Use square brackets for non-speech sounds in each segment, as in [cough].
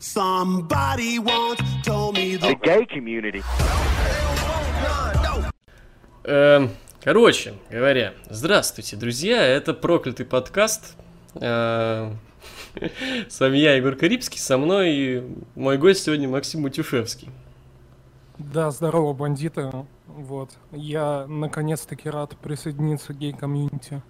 Somebody once told me the gay community. Эм, короче говоря, здравствуйте, друзья, это проклятый подкаст. Э, [laughs] С вами я, Егор Карибский, со мной мой гость сегодня Максим Утюшевский. Да, здорово, бандиты. Вот. Я наконец-таки рад присоединиться к гей-комьюнити.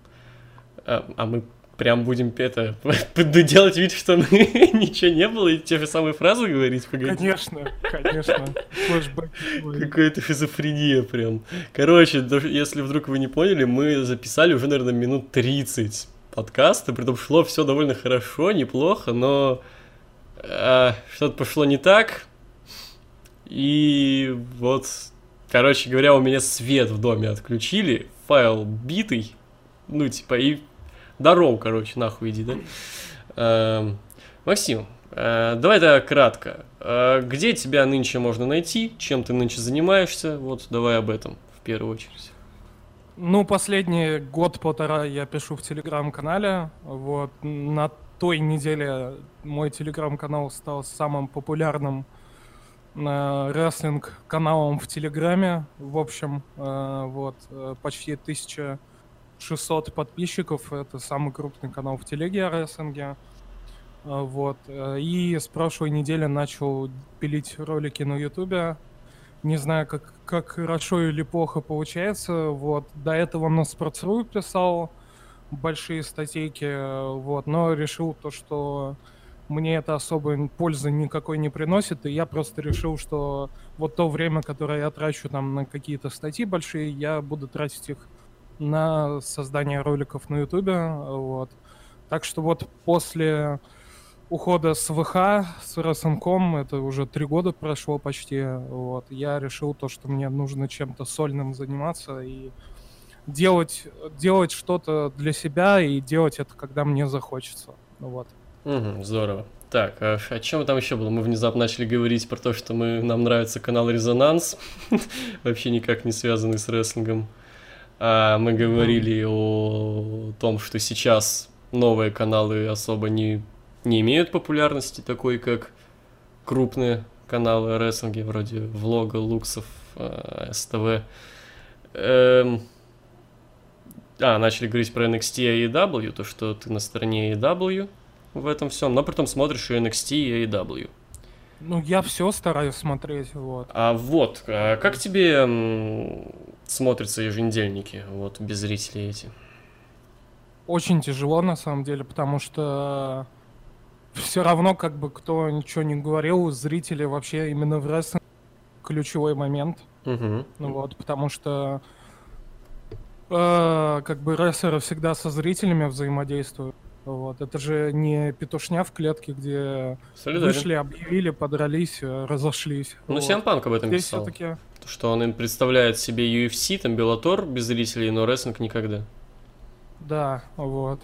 А, а мы прям будем это [laughs] делать вид, что [laughs] ничего не было, и те же самые фразы говорить, погоди. Конечно, конечно. Какая-то шизофрения прям. Короче, если вдруг вы не поняли, мы записали уже, наверное, минут 30 подкаста, при том шло все довольно хорошо, неплохо, но э, что-то пошло не так. И вот, короче говоря, у меня свет в доме отключили, файл битый, ну, типа, и Здорово, короче, нахуй иди, да? Э, Максим, э, давай тогда кратко. Э, где тебя нынче можно найти? Чем ты нынче занимаешься? Вот, давай об этом в первую очередь. Ну, последний год-полтора я пишу в телеграм-канале. Вот, на той неделе мой телеграм-канал стал самым популярным э, рестлинг-каналом в Телеграме. В общем, э, вот, почти тысяча 600 подписчиков. Это самый крупный канал в телеге рестлинге. А, вот. Э, и с прошлой недели начал пилить ролики на ютубе. Не знаю, как, как хорошо или плохо получается. Вот. До этого на Sports.ru писал большие статейки, вот, но решил то, что мне это особо пользы никакой не приносит, и я просто решил, что вот то время, которое я трачу там на какие-то статьи большие, я буду тратить их на создание роликов на Ютубе. Вот. Так что вот после ухода с ВХ, с РСНКом, это уже три года прошло почти, вот, я решил то, что мне нужно чем-то сольным заниматься и делать, делать что-то для себя и делать это, когда мне захочется. Вот. Угу, здорово. Так, а о чем там еще было? Мы внезапно начали говорить про то, что мы, нам нравится канал Резонанс, [laughs] вообще никак не связанный с рестлингом. А, мы говорили о том, что сейчас новые каналы особо не, не имеют популярности, такой как крупные каналы рестлинги, вроде влога, луксов, э, СТВ. Эм... А, начали говорить про NXT и AEW, то, что ты на стороне AEW в этом всем, но потом смотришь и NXT и AEW. Ну, я все стараюсь смотреть, вот. А вот, а как тебе смотрятся еженедельники, вот, без зрителей эти? Очень тяжело, на самом деле, потому что все равно, как бы кто ничего не говорил, зрители вообще именно в рестлинг ключевой момент. Угу. Ну вот, потому что э, как бы рестлеры всегда со зрителями взаимодействуют. Вот. Это же не петушня в клетке, где Солидарен. вышли, объявили, подрались, э, разошлись. Ну, вот. Сиампанк об этом Здесь писал. Все-таки... Что он им представляет себе UFC, там, Беллатор без зрителей, но рестлинг никогда. Да, вот.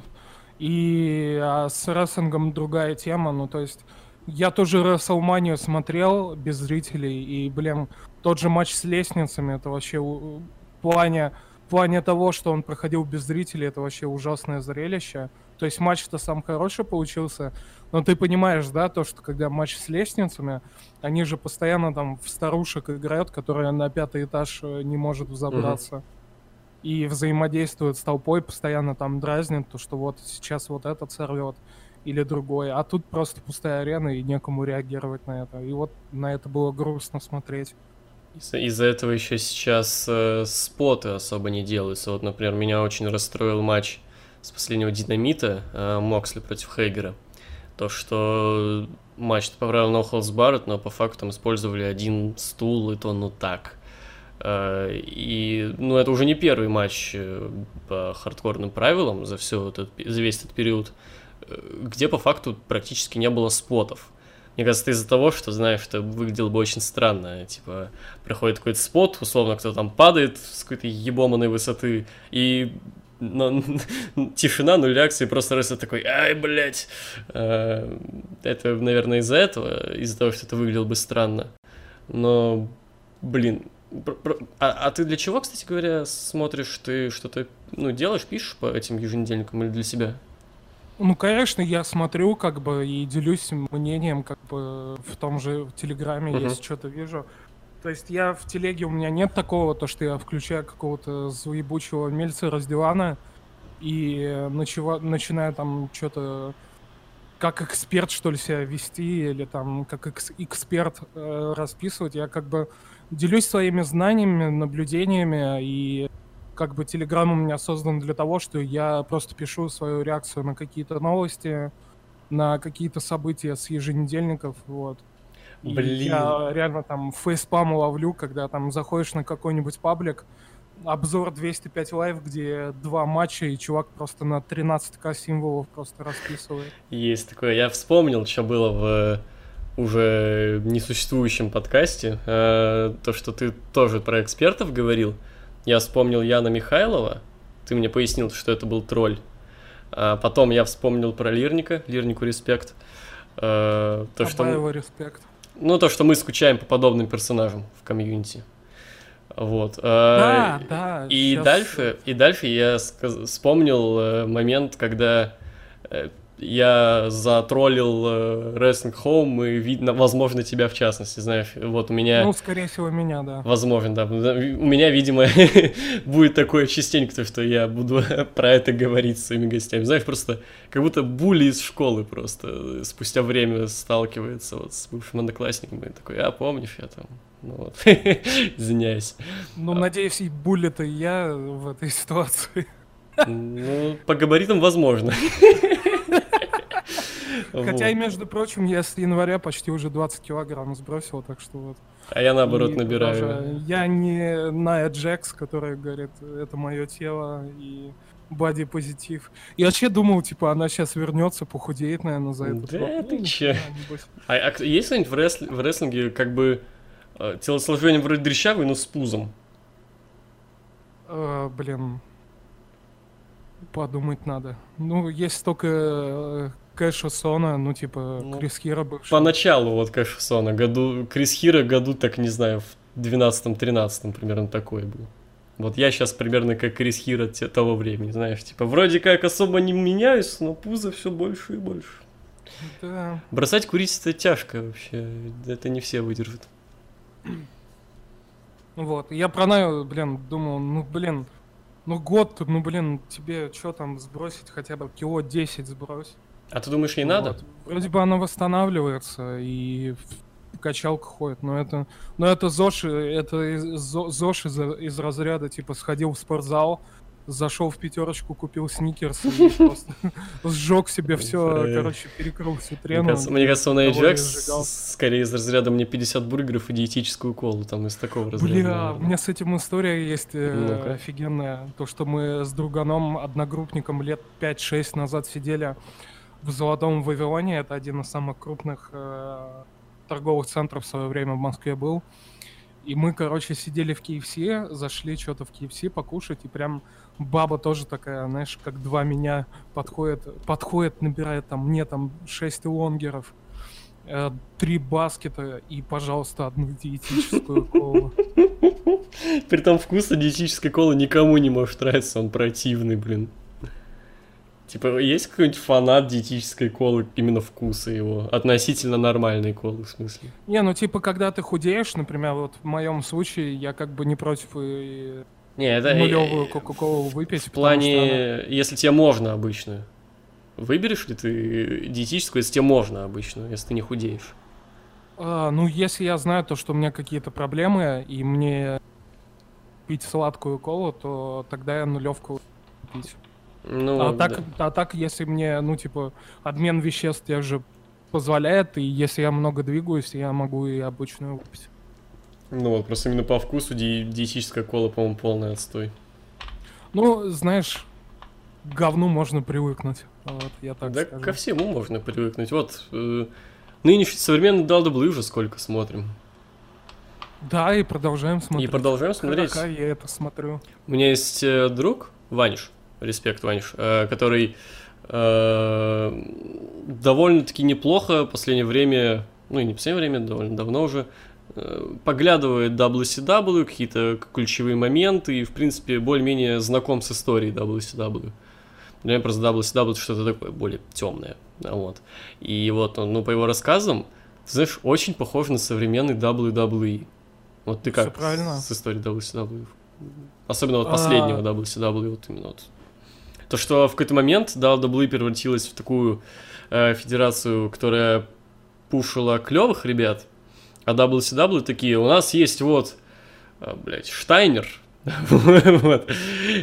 И а с рестлингом другая тема, ну, то есть... Я тоже WrestleMania смотрел без зрителей, и, блин, тот же матч с лестницами, это вообще в плане, в плане того, что он проходил без зрителей, это вообще ужасное зрелище. То есть матч-то сам хороший получился, но ты понимаешь, да, то, что когда матч с лестницами, они же постоянно там в старушек играют, которая на пятый этаж э, не может взобраться. Mm-hmm. И взаимодействуют с толпой, постоянно там дразнят, то, что вот сейчас вот этот сорвет или другой. А тут просто пустая арена и некому реагировать на это. И вот на это было грустно смотреть. Из-за, из-за этого еще сейчас э, споты особо не делаются. Вот, например, меня очень расстроил матч с последнего динамита э, Моксли против Хейгера. То, что матч по правилам No Holds Barrett, но по факту там использовали один стул, и то ну так. Э, и, ну, это уже не первый матч э, по хардкорным правилам за, все этот, за весь этот период, где по факту практически не было спотов. Мне кажется, из-за того, что, знаешь, это выглядело бы очень странно. Типа, проходит какой-то спот, условно, кто там падает с какой-то ебоманной высоты, и но, тишина, нуль реакции, просто Рестлер такой, ай, блядь. Э, это, наверное, из-за этого, из-за того, что это выглядело бы странно. Но, блин, а, а ты для чего, кстати говоря, смотришь? Ты что-то, ну, делаешь, пишешь по этим еженедельникам или для себя? Ну, конечно, я смотрю, как бы, и делюсь мнением, как бы, в том же Телеграме, Мгм. если что-то вижу. То есть я в Телеге, у меня нет такого, то, что я включаю какого-то заебучего мельца с и э, начива- начинаю там что-то как эксперт, что ли, себя вести, или там как экс- эксперт э, расписывать. Я как бы делюсь своими знаниями, наблюдениями, и как бы Телеграм у меня создан для того, что я просто пишу свою реакцию на какие-то новости, на какие-то события с еженедельников, вот. Блин. Я реально там фейспалм ловлю, когда там заходишь на какой-нибудь паблик, обзор 205 Live, где два матча, и чувак просто на 13к символов просто расписывает. Есть такое. Я вспомнил, что было в э, уже несуществующем подкасте. Э, То, что ты тоже про экспертов говорил. Я вспомнил Яна Михайлова. Ты мне пояснил, что это был тролль. А Потом я вспомнил про Лирника. Лирнику респект. Э, То, что... Абаева респект. Ну, то, что мы скучаем по подобным персонажам в комьюнити. Вот. Да, Э, да. И щас- дальше, и дальше я вспомнил э, момент, когда э, я затроллил э, Wrestling Home и видно, возможно, тебя в частности, знаешь, вот у меня... Ну, скорее всего, меня, да. Возможно, да. У меня, видимо, [laughs] будет такое частенько, то, что я буду [laughs] про это говорить с своими гостями. Знаешь, просто как будто були из школы просто э, спустя время сталкивается вот с бывшим одноклассником и такой, а помнишь, я там, ну вот, [laughs] извиняюсь. Ну, А. надеюсь, и буллет и я в этой ситуации. Ну, по габаритам возможно. Хотя, и между прочим, я с января почти уже 20 килограмм сбросил, так что вот. А я наоборот И набираю. тоже Я не Ная Джекс, которая говорит, это мое тело и боди позитив. Я вообще думал, типа, она сейчас вернется, похудеет, наверное, за этот Да ты Ну, небось. А, а есть кто-нибудь в, ресл- в рестлинге как бы э, телосложение вроде дрещавый, но с пузом? Э, блин. Подумать надо. Ну, есть только э, Кэша Сона, ну, типа, Ну, Крис Хира бывший. Поначалу вот Кэшсона, году, Крис Хира году, так не знаю, в 12-13 примерно такой был. Вот я сейчас примерно как Крис Хира того времени, знаешь, типа вроде как особо не меняюсь, но пузо все больше и больше. Да. Бросать курить это тяжко вообще, это не все выдержат. Вот, я про Наю, блин, думал, ну, блин, ну, год, ну, блин, тебе что там сбросить, хотя бы кило 10 сбрось. А ты думаешь, надо? Вот. Вроде бы она восстанавливается и в качалку ходит, но это, но это ЗОЖ, это из- зо- ЗОЖ из, из разряда, типа, сходил в спортзал, зашел в пятерочку, купил сникерс и [laughs] просто сжег себе все, короче, перекрыл всю трену. мне кажется, Джекс сжигал. скорее из разряда мне 50 бургеров и диетическую колу, там из такого разряда. Бля, у меня с этим история есть э, офигенная. То, что мы с друганом, одногруппником лет 5-6 назад сидели в Золотом Вавилоне. Это один из самых крупных э, торговых центров в свое время в Москве был. И мы, короче, сидели в KFC, зашли что-то в KFC покушать, и прям баба тоже такая, знаешь, как два меня подходит, подходит, набирает там, мне там 6 лонгеров, э, три баскета и, пожалуйста, одну диетическую [laughs] колу. При том вкуса диетической колы никому не может нравиться, он противный, блин. Типа, есть какой-нибудь фанат диетической колы, именно вкуса его? Относительно нормальной колы, в смысле? Не, ну типа, когда ты худеешь, например, вот в моем случае, я как бы не против и Не, это... э, нулевую Кока-Колу выпить. В что она- плане, если тебе можно обычную. Выберешь ли ты диетическую, если тебе можно обычную, если ты не худеешь? А, ну, если я знаю то, что у меня какие-то проблемы, и мне пить сладкую колу, то тогда я нулевку пить. Ну, а, да. так, а так, если мне, ну, типа, обмен веществ тех же позволяет, и если я много двигаюсь, я могу и обычную выпить. Ну вот, просто именно по вкусу ди- диетическая кола, по-моему, полный отстой. Ну, знаешь, к говну можно привыкнуть. Вот, я так да скажу. ко всему можно привыкнуть. Вот, э, нынешний современный WWE уже сколько смотрим. Да, и продолжаем смотреть. И продолжаем смотреть. Пока я это смотрю. У меня есть э, друг, Ваниш, респект, Ваниш, э, который э, довольно-таки неплохо в последнее время, ну и не в последнее время, довольно давно уже, э, поглядывает WCW, какие-то ключевые моменты и, в принципе, более-менее знаком с историей WCW. Для меня просто WCW это что-то такое более темное. Вот. И вот, ну, по его рассказам, ты знаешь, очень похож на современный WWE. Вот ты как правильно. с историей WCW? Особенно вот последнего А. WCW, вот именно вот. То, что в какой-то момент WWE превратилась в такую э, федерацию, которая пушила клевых ребят, а WCW такие, у нас есть вот, а, блядь, Штайнер, [laughs] вот.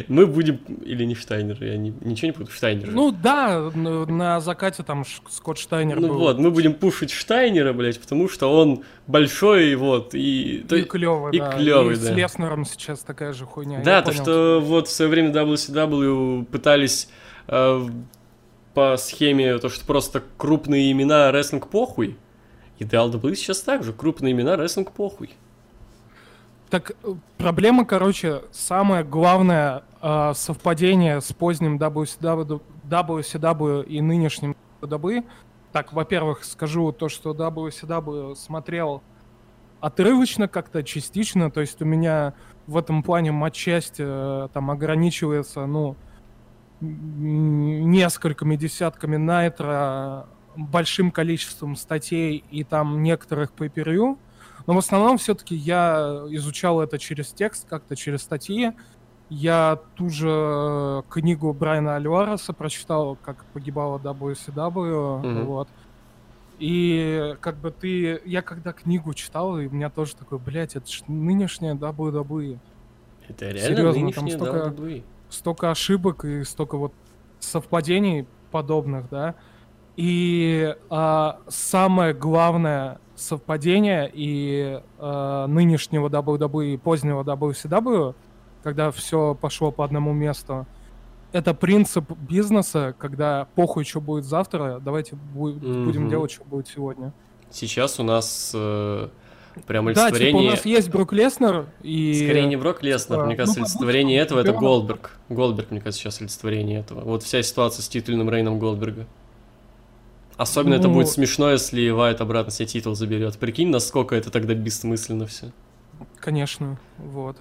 Мы будем, или не Штайнер, я не- ничего не путаю, Штайнер. Ну да, на закате там Скотт Штайнер Ну был. вот, мы будем пушить Штайнера, блядь, потому что он большой, вот, и... И клевый, и да. клёвый, и да. с Леснером сейчас такая же хуйня. Да, то понял. что вот в свое время WCW пытались э, по схеме то, что просто крупные имена рестлинг похуй, и WWE сейчас так же, крупные имена рестлинг похуй. Так, э, проблема, короче, самое главное э, совпадение с поздним WCW, WCW и нынешним WWE. Так, во-первых, скажу то, что WCW смотрел отрывочно как-то, частично, то есть у меня в этом плане матчасть э, там ограничивается, ну, несколькими десятками найтра, большим количеством статей и там некоторых pay но в основном все-таки я изучал это через текст, как-то через статьи. Я ту же книгу Брайана Альвареса прочитал, как погибала WCW, Мгм. вот. И как бы ты... Я когда книгу читал, и у меня тоже такой, блядь, это ж нынешняя WWE. Это реально Серьезно, там столько- WWE. Столько ошибок и столько вот совпадений подобных, да. И а, самое главное совпадение и а, нынешнего WWE и позднего WCW, когда все пошло по одному месту, это принцип бизнеса, когда похуй, что будет завтра, давайте бу- будем Мгм. делать, что будет сегодня. Сейчас у нас э, прям Да, типа у олицетворение... нас есть Брук Леснер и... Скорее не Брок Леснер, типа, мне кажется, ну, олицетворение этого это. Голдберг. Голдберг, мне кажется, сейчас олицетворение этого. Вот вся ситуация с титульным рейном Голдберга. Особенно это Ну- будет смешно, если Вайт обратно себе титул заберет. Прикинь, насколько это тогда бессмысленно все. Конечно, вот.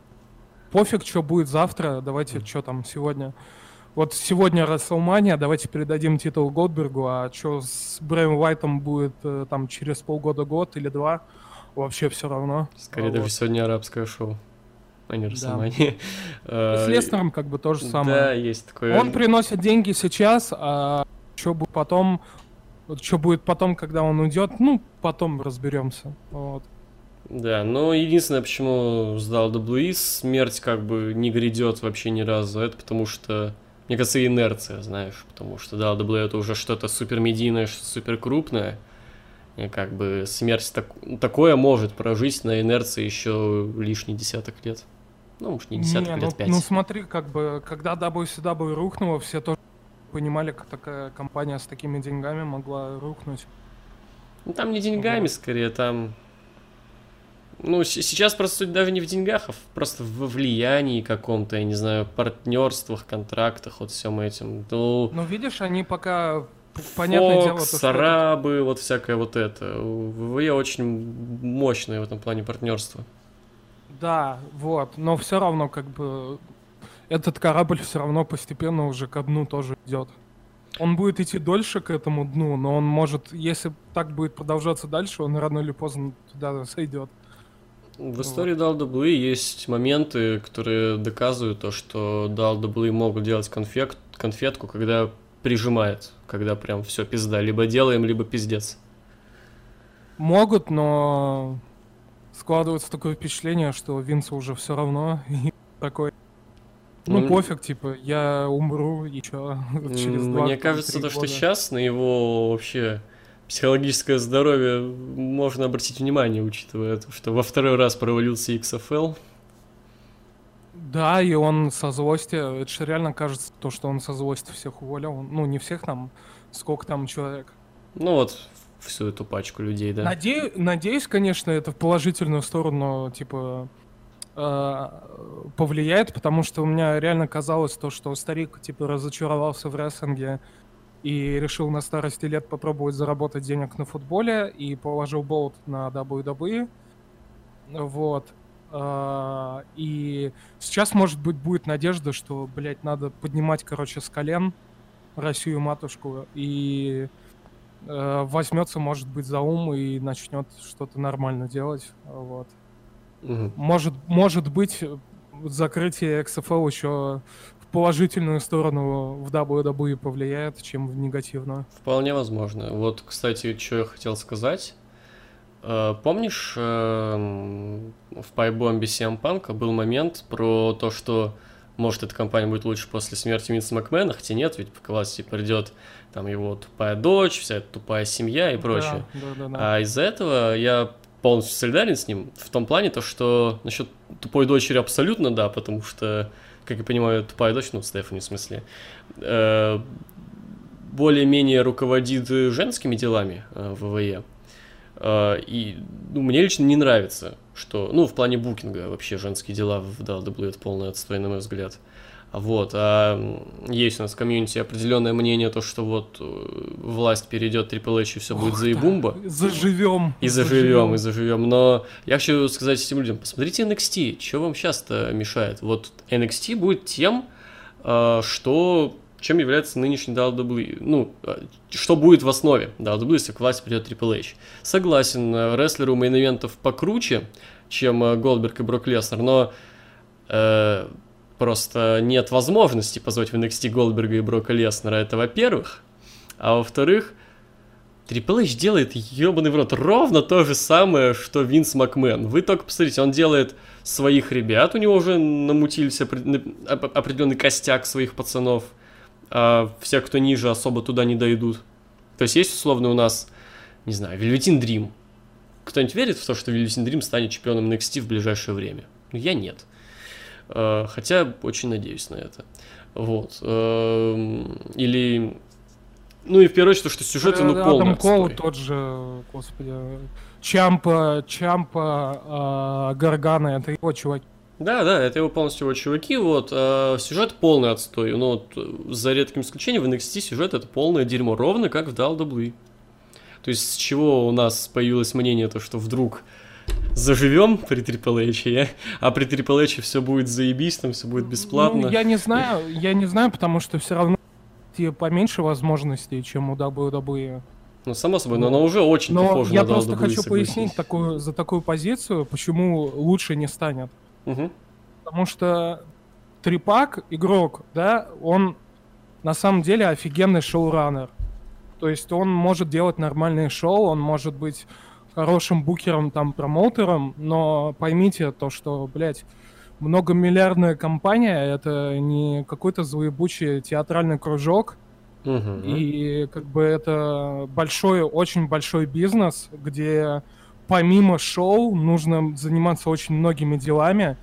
Пофиг, что будет завтра, давайте, что там сегодня. Вот сегодня Расселмания, давайте передадим титул Голдбергу, а что с Брэем Уайтом будет э, там через полгода, год или два, вообще все равно. Скорее А даже вот. сегодня арабское шоу. А не Да. Расселмания. И Э, С Леснером как бы то же Да, самое. есть такое. Он приносит деньги сейчас, а что будет потом, вот что будет потом, когда он уйдет, ну, потом разберемся. Вот. Да, но единственное, почему сдал WWE, смерть как бы не грядет вообще ни разу, это потому что, мне кажется, инерция, знаешь, потому что, да, WWE это уже что-то супер медийное, что супер крупное, и как бы смерть так- такое может прожить на инерции еще лишний десяток лет. Ну, может, не десяток Не, лет, ну, пять. ну смотри, как бы, когда WCW рухнула, все тоже понимали, как такая компания с такими деньгами могла рухнуть. Ну, там не деньгами, Вот. скорее, там... Ну, сейчас просто суть даже не в деньгах, а в- просто во влиянии каком-то, я не знаю, партнерствах, контрактах, вот всем этим. Ну, Ну, видишь, они пока, понятное дело, то, Фокс, что это- арабы, вот всякое вот это. ВВЕ очень мощное в этом плане партнерство. Да, вот, но все равно, как бы, этот корабль все равно постепенно уже ко дну тоже идет. Он будет идти дольше к этому дну, но он может, если так будет продолжаться дальше, он рано или поздно туда сойдет. В истории WWE есть моменты, которые доказывают то, что WWE могут делать конфет, конфетку, когда прижимает, когда прям все пизда. Либо делаем, либо пиздец. Могут, но складывается такое впечатление, что Винсу уже все равно. И такой, ну, Ну, пофиг, типа, я умру, и чё, [laughs] через два Мне кажется, то, что сейчас на его вообще психологическое здоровье можно обратить внимание, учитывая то, что во второй раз провалился XFL. Да, и он со злости, это же реально кажется, то, что он со злости всех уволил. Ну, не всех там, сколько там человек. Ну вот, всю эту пачку людей, да. Наде- Надеюсь, конечно, это в положительную сторону, типа, э, повлияет, потому что у меня реально казалось то, что старик, типа, разочаровался в рестлинге и решил на старости лет попробовать заработать денег на футболе и положил болт на WWE. Вот. А, И сейчас, может быть, будет надежда, что, блядь, надо поднимать, короче, с колен Россию-матушку и э, возьмется, может быть, за ум и начнет что-то нормально делать. Вот. Мгм. Может, может быть, закрытие XFL еще в положительную сторону в WWE повлияет, чем в негативную. Вполне возможно. Вот, кстати, что я хотел сказать. Э, Помнишь, эм, в пайбомбе CM Punk был момент про то, что может эта компания будет лучше после смерти Винса Макмена, хотя нет, ведь к власти придет там его тупая дочь, вся эта тупая семья и прочее. Да, да, да, да. А из-за этого я полностью солидарен с ним в том плане, то что насчет тупой дочери абсолютно да, потому что, как я понимаю, тупая дочь, ну, Стефани в смысле, э, более-менее руководит женскими делами э, в ВВЕ. Э, и ну, мне лично не нравится, что, ну, в плане букинга вообще женские дела в WWE это полный отстой, на мой взгляд. А Вот, а есть у нас в комьюнити определенное мнение, то, что вот э, власть перейдет Triple H и все будет Ох, заебумба. Заживем. И заживем, и заживем. Но я хочу сказать этим людям, посмотрите NXT, что вам сейчас-то мешает? Вот NXT будет тем, э, что чем является нынешний WWE, ну, э, что будет в основе WWE, если к власти придет Triple H. Согласен, э, ростер у мейн-ивентов покруче, чем э, Голдберг и Брок Леснер, но э, просто нет возможности позвать в NXT Голдберга и Брока Леснера, это во-первых. А во-вторых, Triple H делает ебаный в рот ровно то же самое, что Винс Макмен. Вы только посмотрите, он делает своих ребят, у него уже намутился опре- на- оп- определенный костяк своих пацанов, а все, кто ниже, особо туда не дойдут. То есть есть условно у нас, не знаю, Вельветин Дрим. Кто-нибудь верит в то, что Вельветин Дрим станет чемпионом NXT в ближайшее время? Ну, я нет. Э, Хотя очень надеюсь на это. Вот. Эм, Или... Ну и в первую очередь, то, что сюжеты, ну, Э, полный Адам Кол тот же, господи, Чампа, Чампа, а, Гаргана, это его чуваки. Да, да, это его полностью его чуваки, вот, а сюжет полный отстой, ну, вот, э, за редким исключением, в NXT сюжет это полное дерьмо, ровно как в WWE. То есть, с чего у нас появилось мнение, то, что вдруг заживем при Triple H, а при Triple H все будет заебись, там все будет бесплатно. Ну, я не знаю, я не знаю, потому что все равно тебе поменьше возможностей, чем у WWE. Ну, само собой, но оно уже очень Но похоже я на просто WWE, хочу согласись. пояснить такую, за такую позицию, почему лучше не станет. Мгм. Потому что Трипак, игрок, да, он на самом деле офигенный шоураннер. То есть он может делать нормальные шоу, он может быть хорошим букером, там, промоутером, но поймите то, что, блядь, многомиллиардная компания — это не какой-то злоебучий театральный кружок, Мгм. и как бы это большой, очень большой бизнес, где помимо шоу нужно заниматься очень многими делами.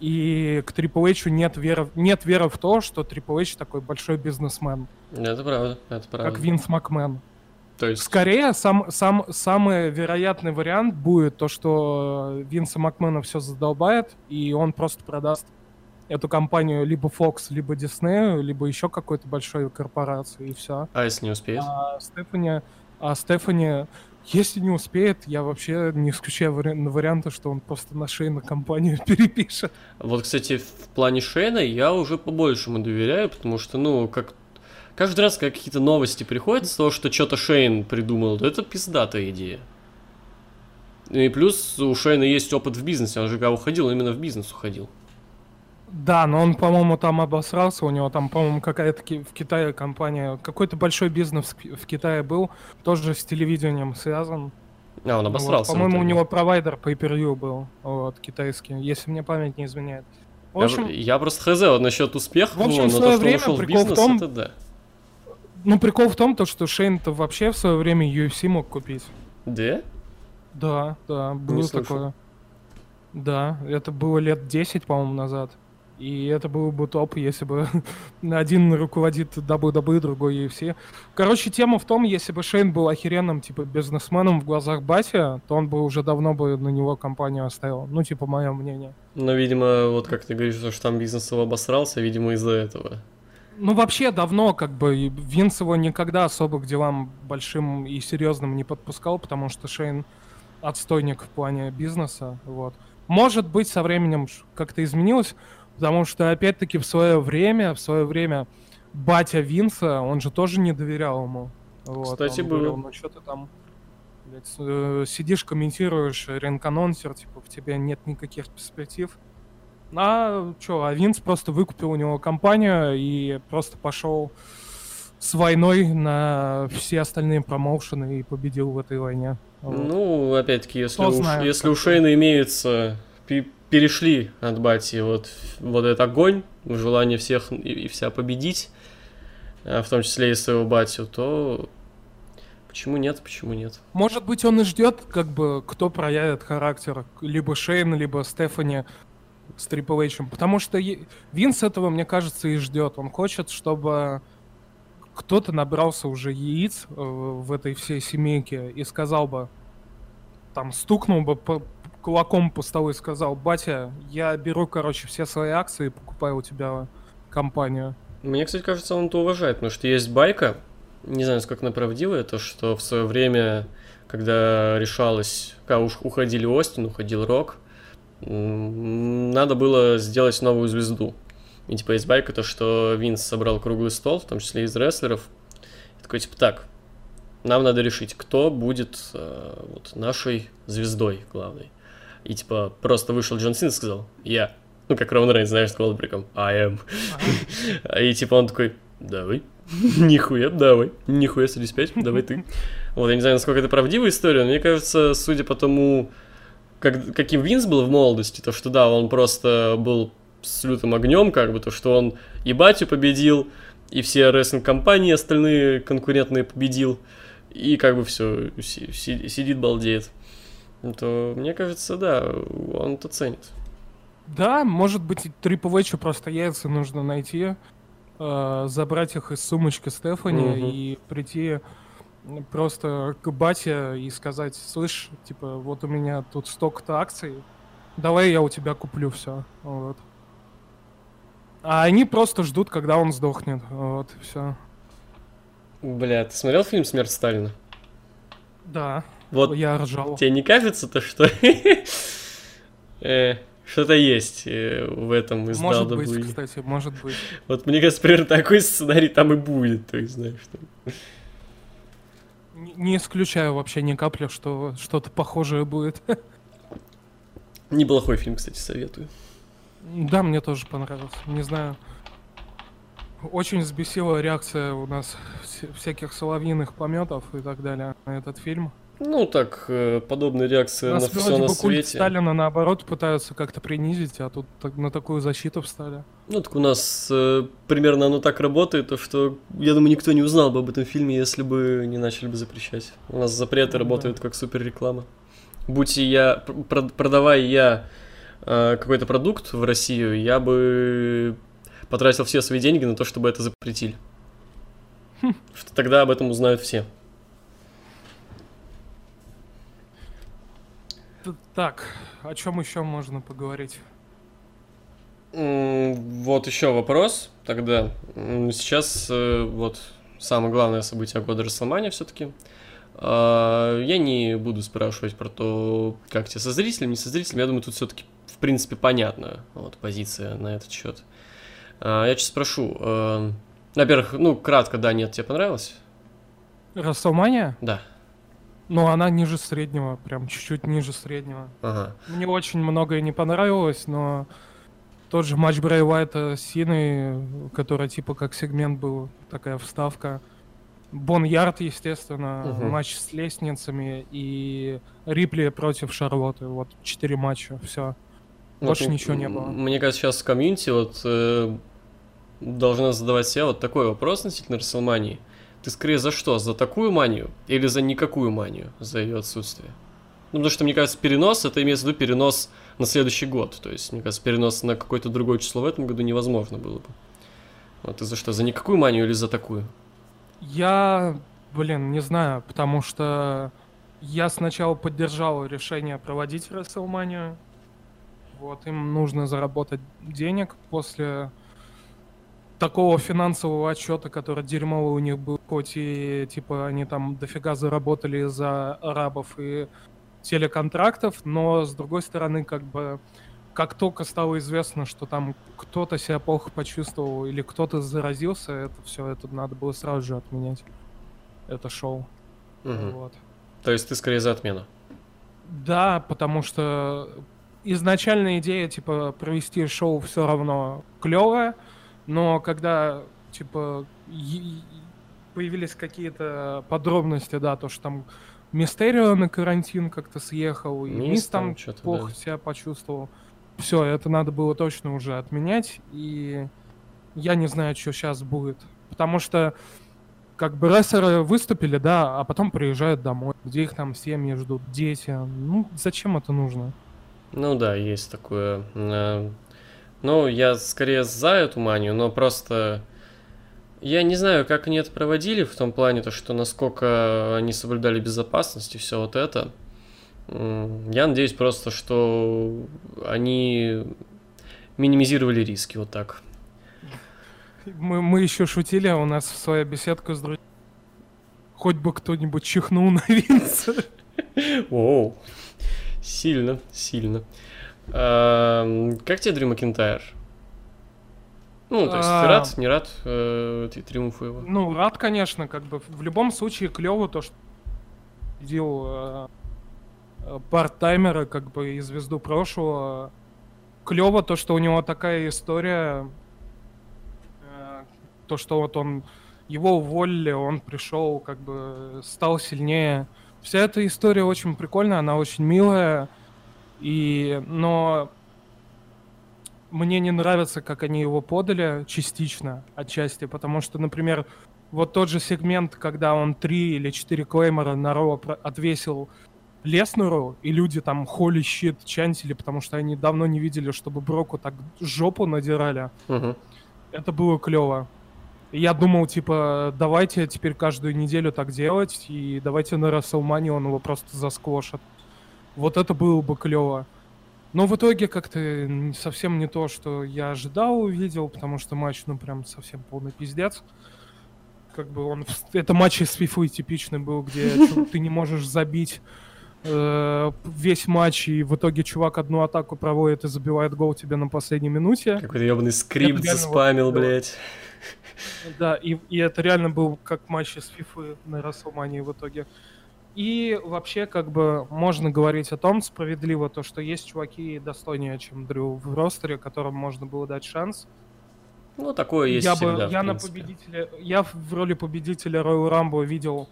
И к Triple H нет веры, нет веры в то, что Triple H такой большой бизнесмен, Это правда, это правда. как Винс Макмен. То есть, Скорее, сам, сам, самый вероятный вариант будет то, что Винса Макмена все задолбает, и он просто продаст эту компанию либо Fox, либо Disney, либо еще какой-то большой корпорации, и все. а если не успеет? А Стефани, а Стефани, если не успеет, я вообще не исключаю вари- варианта, что он просто на шею на компанию [laughs] перепишет. Вот, кстати, в плане Шейна я уже по-большему доверяю, потому что, ну, как каждый раз, когда какие-то новости приходят с того, что что-то Шейн придумал, то это пиздатая идея. И плюс у Шейна есть опыт в бизнесе, он же когда уходил, он именно в бизнес уходил. Да, но он, по-моему, там обосрался, у него там, по-моему, какая-то в Китае компания, какой-то большой бизнес в Ки- в Китае был, тоже с телевидением связан. А, он Вот, обосрался. в по-моему, у него провайдер pay per был, вот, китайский, если мне память не изменяет. В Я, общем, я просто хз вот насчет успеха, в общем, но то, что он время ушел в бизнес, том- это да. Ну, прикол в том, то, что Шейн-то вообще в свое время UFC мог купить. Да? Да, да, было такое. Да, это было лет 10, по-моему, назад. И это был бы топ, если бы [laughs] один руководит WWE, другой UFC. Короче, тема в том, если бы Шейн был охеренным, типа, бизнесменом в глазах Бати, то он бы уже давно бы на него компанию оставил. Ну, типа, мое мнение. Но, видимо, вот как ты говоришь, что там бизнес его обосрался, видимо, из-за этого. Ну, вообще, давно, как бы, Винс его никогда особо к делам большим и серьезным не подпускал, потому что Шейн отстойник в плане бизнеса, вот. Может быть, со временем как-то изменилось, потому что, опять-таки, в свое время, в свое время батя Винса, он же тоже не доверял ему. Вот, Кстати, он говорил, было. ну что ты там блядь, э, сидишь, комментируешь, ренканонсер, типа, в тебе нет никаких перспектив. А что, а Винс просто выкупил у него компанию и просто пошел с войной на все остальные промоушены и победил в этой войне. Вот. Ну, опять-таки, если, Кто у, знает, если у Шейна имеется, пе- перешли от Бати вот, вот этот огонь, желание всех и, и вся победить, а в том числе и своего Батю, то почему нет, почему нет? Может быть, он и ждет, как бы, кто проявит характер, либо Шейн, либо Стефани с Трипл Эйчем. Потому что Винс этого, мне кажется, и ждет. Он хочет, чтобы кто-то набрался уже яиц э, в этой всей семейке и сказал бы, там, стукнул бы по кулаком по столу и сказал, батя, я беру, короче, все свои акции и покупаю у тебя компанию. Мне, кстати, кажется, он это уважает, потому что есть байка, не знаю, сколько она правдивая, то, что в свое время, когда решалось, когда уж уходили Остин, уходил Рок, надо было сделать новую звезду. И типа есть байка, то, что Винс собрал круглый стол, в том числе из рестлеров, и такой, типа, так, нам надо решить, кто будет э, вот, нашей звездой главной. И типа просто вышел Джон Син и сказал, я. Ну, как Роман Рейнс, знаешь, с Голдбриком, I am. И типа он такой, давай, [laughs] нихуя, давай, нихуя, 35, давай ты. Вот, я не знаю, насколько это правдивая история, но мне кажется, судя по тому, как, каким Винс был в молодости, то что да, он просто был с лютым огнем, как бы, то что он и батю победил, и все рестлинг-компании остальные конкурентные победил, и как бы все, сидит, балдеет. То, мне кажется, да, он это ценит. Да, может быть, Трипл Эйчу просто яйца нужно найти, э, забрать их из сумочки Стефани Мгм. и прийти просто к бате и сказать, слышь, типа, вот у меня тут столько-то акций, давай я у тебя куплю все. Вот. А они просто ждут, когда он сдохнет. Вот, все. Бля, ты смотрел фильм «Смерть Сталина»? Да, Вот я ржал. тебе не кажется то, что [laughs] э, что-то есть э, в этом из Может быть, кстати, может быть. Вот мне кажется, примерно такой сценарий там и будет, то есть, знаешь, что... Не исключаю вообще ни капли, что что-то похожее будет. [laughs] Неплохой фильм, кстати, советую. Да, мне тоже понравился. Не знаю. Очень взбесила реакция у нас вся- всяких соловьиных пометов и так далее на этот фильм. Ну, так, э, подобная реакция У на нас все на свете. Сталина наоборот пытаются как-то принизить, а тут так- на такую защиту встали. Ну, так у нас э, примерно оно так работает, то что, я думаю, никто не узнал бы об этом фильме, если бы не начали бы запрещать. У нас запреты Ну, работают как супер реклама. Будь я, пр- продавая я э, какой-то продукт в Россию, я бы потратил все свои деньги на то, чтобы это запретили. Хм. Что тогда об этом узнают все. Так, о чем еще можно поговорить? Вот еще вопрос тогда. Сейчас э, вот самое главное событие года Расселмания все-таки. Я не буду спрашивать про то, как тебе со зрителем, не со зрителем. Я думаю, тут все-таки в принципе понятна вот позиция на этот счет. А, Я сейчас спрошу. э, Во-первых, ну кратко, да, нет, тебе понравилось? Расселмания? Да. Ну, она ниже среднего, прям чуть-чуть ниже среднего. Ага. Мне очень многое не понравилось, но тот же матч Брэй Уайта с Синой, который типа как сегмент был, такая вставка. Бон Ярд, естественно, Мгм. матч с лестницами и Рипли против Шарлотты. Вот четыре матча, все. Больше Вот, ничего не было. Мне кажется, сейчас комьюнити вот э, должна задавать себе вот такой вопрос относительно Расселмании. Ты скорее за что? За такую манию или за никакую манию, за ее отсутствие? Ну, потому что, мне кажется, перенос, это имеется в виду перенос на следующий год. То есть, мне кажется, перенос на какое-то другое число в этом году невозможно было бы. Вот ты за что? За никакую манию или за такую? Я, блин, не знаю, потому что я сначала поддержал решение проводить Расселманию. Вот, им нужно заработать денег после такого финансового отчета, который дерьмовый у них был, хоть и типа они там дофига заработали за арабов и телеконтрактов, но с другой стороны, как бы как только стало известно, что там кто-то себя плохо почувствовал или кто-то заразился, это все, это надо было сразу же отменять. Это шоу. Мгм. Вот. То есть ты скорее за отмену. Да, потому что изначальная идея, типа, провести шоу все равно клевая, но когда, типа, появились какие-то подробности, да, то, что там Мистерио на карантин как-то съехал, и Мист там плохо да. себя почувствовал. Все, это надо было точно уже отменять, и я не знаю, что сейчас будет. Потому что как бы рестлеры выступили, да, а потом приезжают домой, где их там семьи ждут, дети. Ну, зачем это нужно? Ну да, есть такое. Ну, я скорее за эту манию, но просто... Я не знаю, как они это проводили, в том плане, то, что насколько они соблюдали безопасность и все вот это. Я надеюсь просто, что они минимизировали риски вот так. Мы, мы еще шутили, у нас своя беседка с друзьями. Хоть бы кто-нибудь чихнул на Винса. [laughs] Оу, сильно, сильно. Эм, Как тебе Дрю Макинтайр? Ну, то есть ты А. рад, не рад э, триумфу его? Ну, рад, конечно, как бы. В любом случае, клево то, что видел э, парт-таймера, как бы, и звезду прошлого. Клево то, что у него такая история. э, То, что вот он... Его уволили, он пришел, как бы, стал сильнее. Вся эта история очень прикольная, она очень милая. И... Но мне не нравится, как они его подали частично, отчасти, потому что, например, вот тот же сегмент, когда он три или четыре клеймора на Ро отвесил Леснеру, и люди там холи щит чантили, потому что они давно не видели, чтобы Броку так жопу надирали. Мгм. Это было клево. Я думал, типа, давайте теперь каждую неделю так делать, и давайте на Расселмане он его просто засквошит. Вот это было бы клево. Но в итоге как-то совсем не то, что я ожидал, увидел, потому что матч, ну, прям совсем полный пиздец. Как бы он... Это матч из FIFA типичный был, где [laughs] ты не можешь забить э, весь матч, и в итоге чувак одну атаку проводит и забивает гол тебе на последней минуте. Какой-то ебаный скрипт заспамил, вот блядь. Да, и, и это реально был как матч из FIFA на Расселмании в итоге. И вообще, как бы, можно говорить о том, справедливо, то, что есть чуваки достойнее, чем Дрю в ростере, которым можно было дать шанс. Ну, такое есть я всегда, бы, я на победителя, я в роли победителя Royal Rumble видел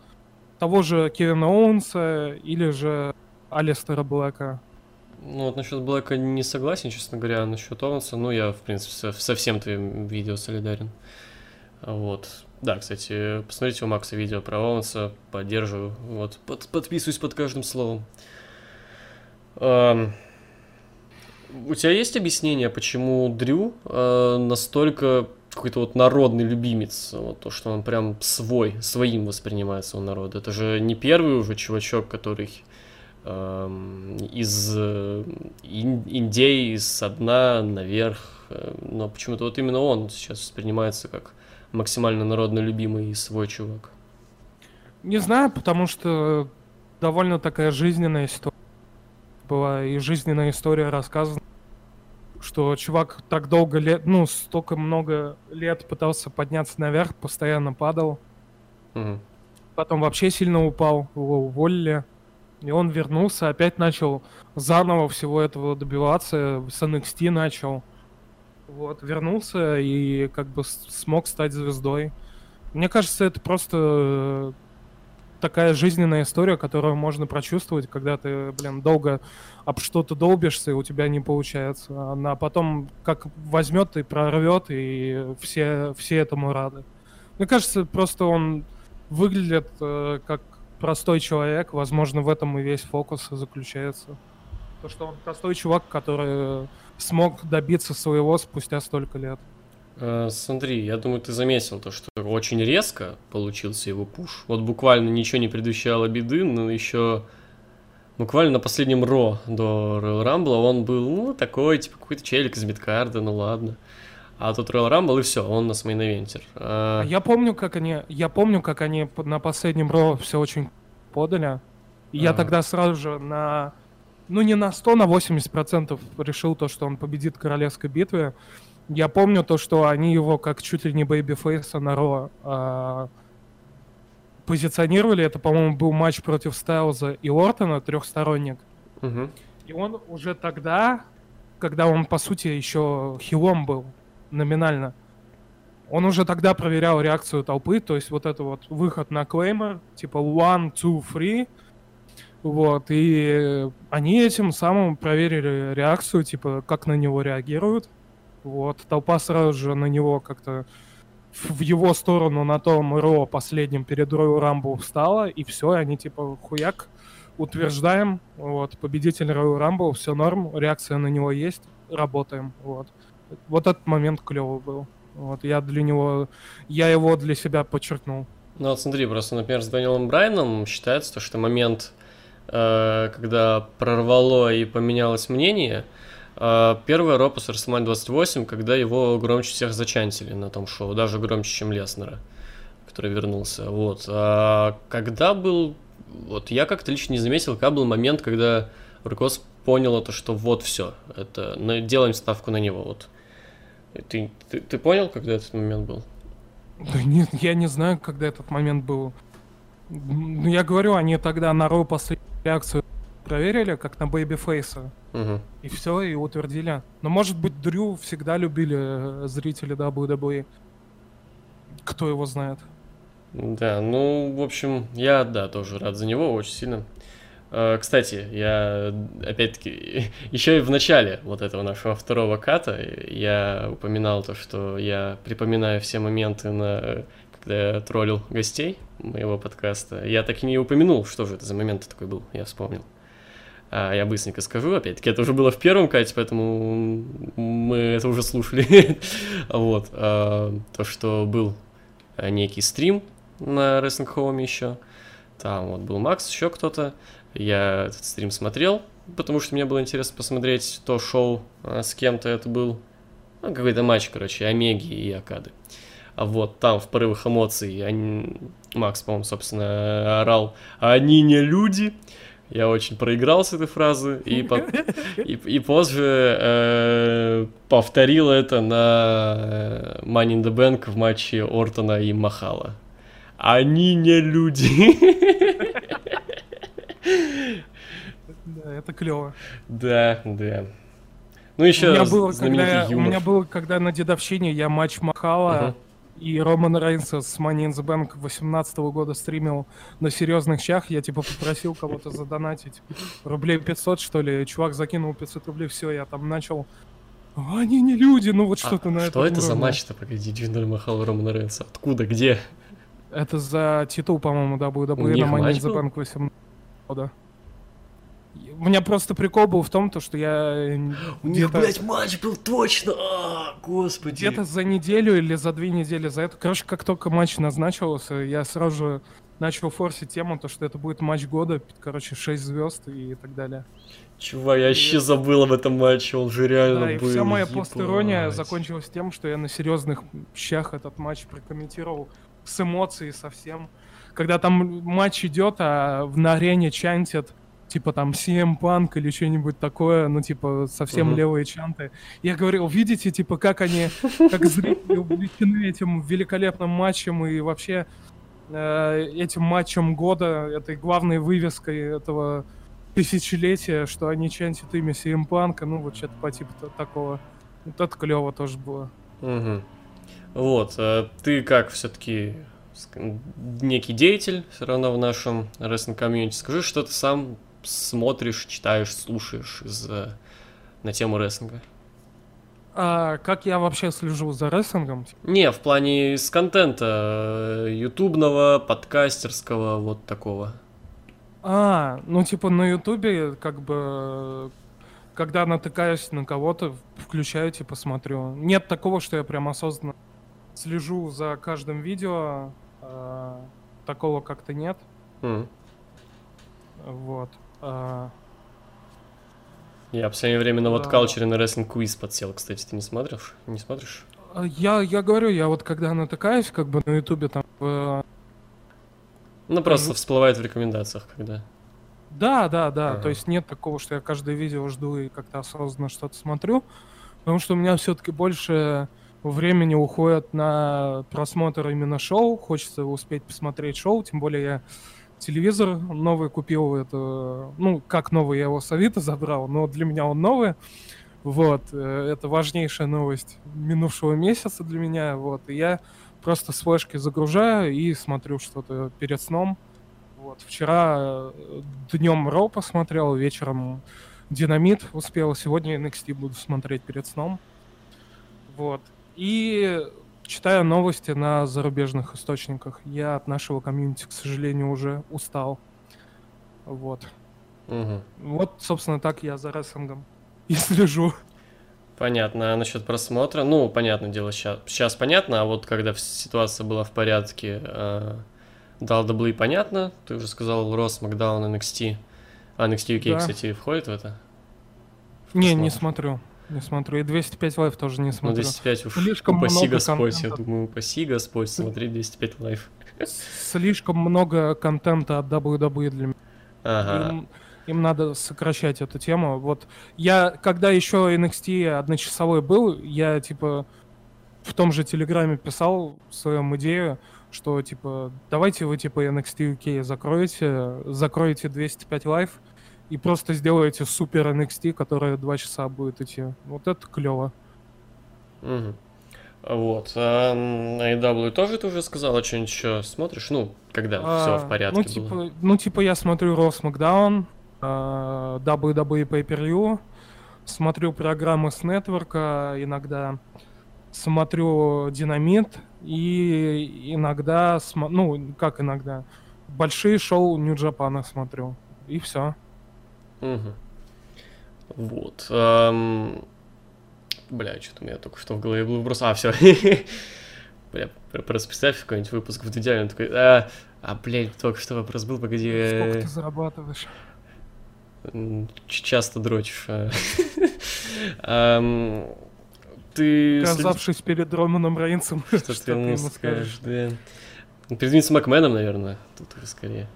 того же Кевина Оуэнса или же Алистера Блэка. Ну, вот насчет Блэка не согласен, честно говоря, а насчет Оуэнса, ну, я, в принципе, со, со всем твоим видео солидарен. Вот. Да, кстати, посмотрите у Макса видео про Оуэнса, поддерживаю, вот, под- подписываюсь под каждым словом. Ам, у тебя есть объяснение, почему Дрю э, настолько какой-то вот народный любимец, вот то, что он прям свой, своим воспринимается у народа. Это же не первый уже чувачок, который эм, из э, ин- Индей, со дна наверх, э, но почему-то вот именно он сейчас воспринимается как максимально народно любимый и свой чувак. Не знаю, потому что довольно такая жизненная история была, и жизненная история рассказана, что чувак так долго лет, ну, столько много лет пытался подняться наверх, постоянно падал, Мгм. потом вообще сильно упал, его уволили, и он вернулся, опять начал заново всего этого добиваться, с NXT начал, вот, вернулся и как бы смог стать звездой. Мне кажется, это просто э, такая жизненная история, которую можно прочувствовать, когда ты, блин, долго об что-то долбишься, и у тебя не получается. Она потом как возьмет и прорвет, и все, все этому рады. Мне кажется, просто он выглядит э, как простой человек. Возможно, в этом и весь фокус заключается. То, что он простой чувак, который смог добиться своего спустя столько лет. Э, Смотри, я думаю, ты заметил то, что очень резко получился его пуш. Вот буквально ничего не предвещало беды, но еще буквально на последнем Raw до Royal Rumble он был, ну, такой, типа, какой-то челик из мидкарда, ну ладно. А тут Royal Rumble и все, он у нас мейн-ивентер. А, Я помню, как они, я помню, как они на последнем Raw все очень подали. И я Ага. тогда сразу же на ну не на 100, на 80% решил то, что он победит в королевской битве. Я помню то, что они его как чуть ли не бэйби-фейса на Raw а, позиционировали. Это, по-моему, был матч против Стайлза и Ортона, трехсторонник. Мгм. И он уже тогда, когда он, по сути, еще хилом был, номинально, он уже тогда проверял реакцию толпы, то есть вот это вот выход на Claymore, типа one, two, three, вот, и они этим самым проверили реакцию, типа, как на него реагируют, вот, толпа сразу же на него как-то в его сторону на том Ро последнем перед Royal Rumble встала, и все, они типа хуяк, утверждаем, вот, победитель Royal Rumble, все норм, реакция на него есть, работаем, вот. Вот этот момент клевый был. Вот, я для него, я его для себя подчеркнул. Ну вот смотри, просто, например, с Дэниелом Брайаном считается, то, что момент, когда прорвало и поменялось мнение, э, первый Ро после WrestleMania 28, когда его громче всех зачантили на том шоу, даже громче, чем Леснера, который вернулся. Вот. А когда был... Вот я как-то лично не заметил, когда был момент, когда руководство поняло то, что вот все, это делаем ставку на него. Вот. Ты, ты, ты понял, когда этот момент был? Да нет, я не знаю, когда этот момент был. Ну, я говорю, они тогда на Ро последнюю реакцию проверили, как на Бэйби Фейса. Мгм. И все, и утвердили. Но может быть Дрю всегда любили э, зрители WWE. Кто его знает. Да, ну, в общем, я, да, тоже рад за него очень сильно. Э, Кстати, я, опять-таки, [laughs] еще и в начале вот этого нашего второго ката я упоминал то, что я припоминаю все моменты, на, когда я троллил гостей моего подкаста. Я так и не упомянул, что же это за момент такой был, я вспомнил. А, я быстренько скажу, опять-таки, это уже было в первом кате, поэтому мы это уже слушали. [laughs] Вот, а, то, что был э, некий стрим на Wrestling Home еще. Там вот был Макс, еще кто-то. Я этот стрим смотрел, потому что мне было интересно посмотреть то шоу, а, с кем-то это был. Ну, какой-то матч, короче, Омеги и Акады. А вот там в порывах эмоций они- Макс, по-моему, собственно, орал «Они не люди!» Я очень проиграл с этой фразы и, по- и, и позже э, повторил это на э, Money in the Bank в матче Ортона и Махала. Они не люди. Да, это клево. Да, да. Ну У еще меня, было, когда я, у юмор. меня было, когда на дедовщине я матч Махала Мгм. И Романа Рейнса с Money in the Bank 18 года стримил на серьезных щах. Я типа попросил кого-то задонатить рублей 500, что ли. Чувак закинул 500 рублей, все, я там начал... «А, Они не люди, ну вот А что-то на что это за уровне». матч-то, погоди, Джиндер Махал Романа Рейнса? Откуда, где? Это за титул, по-моему, WWE У них на Money in the? Bank 18 года. У меня просто прикол был в том, то, что я э, где-то матч был точно! А, господи! где-то за неделю или за две недели за это. Короче, как только матч назначился, я сразу же начал форсить тему, то, что это будет матч года, короче, 6 звезд и так далее. Чувак, я вообще забыл об этом матче, он же реально Да, и был. вся моя ебать. постирония закончилась тем, что я на серьезных щах этот матч прокомментировал с эмоцией совсем. Когда там матч идет, а в на арене чантят, типа там CM Punk или что-нибудь такое, ну типа совсем Мгм. левые чанты. Я говорил, видите, типа как они, как зрители увлечены этим великолепным матчем и вообще э, этим матчем года, этой главной вывеской этого тысячелетия, что они чантят имя CM Punk, ну вот что-то по типу та- такого. Вот это клево тоже было. Мгм. Вот, а ты как все-таки некий деятель все равно в нашем рестлинг комьюнити. Скажи, что ты сам смотришь, читаешь, слушаешь из, э, на тему рестлинга? А как я вообще слежу за рестлингом? Не, в плане из контента э, ютубного, подкастерского, вот такого. А, ну типа на ютубе как бы когда натыкаюсь на кого-то, включаю, типа смотрю. Нет такого, что я прям осознанно слежу за каждым видео. а, такого как-то нет. М. Вот. А, Я в последнее время на вот калчере на рестлинг квиз подсел, кстати, ты не смотришь? Не смотришь? а я, я говорю, я вот когда натыкаюсь, как бы на ютубе там в Ну, просто всплывает в рекомендациях, когда. Да, да, да. Ага. То есть нет такого, что я каждое видео жду и как-то осознанно что-то смотрю. Потому что у меня все-таки больше времени уходит на просмотр именно шоу. Хочется успеть посмотреть шоу, тем более я телевизор новый купил. Это, ну, как новый, я его с Авито забрал, но для меня он новый. Вот, э, это важнейшая новость минувшего месяца для меня. Вот, и я просто с флешки загружаю и смотрю что-то перед сном. Вот, вчера днем Ро посмотрел, вечером Динамит успел, сегодня NXT буду смотреть перед сном. Вот. И читаю новости на зарубежных источниках. Я от нашего комьюнити, к сожалению, уже устал. Вот. Мгм. Вот, собственно, так я за рестлингом и слежу. Понятно. А насчет просмотра? Ну, понятное дело, сейчас, сейчас понятно, а вот когда ситуация была в порядке, э, дал даблы понятно. Ты уже сказал Рос, Макдаун, NXT. А NXT UK, Да. кстати, входит в это? В Не, не смотрю. Не смотрю. И 205 Live тоже не Ну, смотрю. 205 уж Слишком упаси много Господь, я контента. думаю, упаси Господь, смотреть 205 Live. Слишком много контента от WWE для меня. Ага. Им, им надо сокращать эту тему. Вот я, когда еще NXT одночасовой был, я типа в том же Телеграме писал в своем идею, что типа давайте вы типа NXT UK закроете, закроете 205 лайв и просто сделаете супер NXT, которая два часа будет идти. Вот это клево. Мгм. Вот. А на AEW тоже ты уже сказала что-нибудь еще? Смотришь? Ну, когда все в порядке ну, было. типа, ну, типа, я смотрю Raw SmackDown, э, WWE Pay-Per-View, смотрю программы с нетворка иногда, смотрю Динамит и иногда, смо- ну, как иногда, большие шоу Нью-Джапана смотрю. И все. Мгм. Вот. ам, Бля, что-то у меня только что в голове был вопрос. А, все. [laughs] Бля, пр- просто представь какой-нибудь выпуск в Дудя, он такой, а, а, блядь, только что вопрос был, погоди, Сколько э, ты зарабатываешь? часто дрочишь. а. [laughs] Ты... Оказавшись перед Романом Рейнсом, [laughs] Что ты ему скажешь, Перед Винсом Макменом, наверное, тут скорее.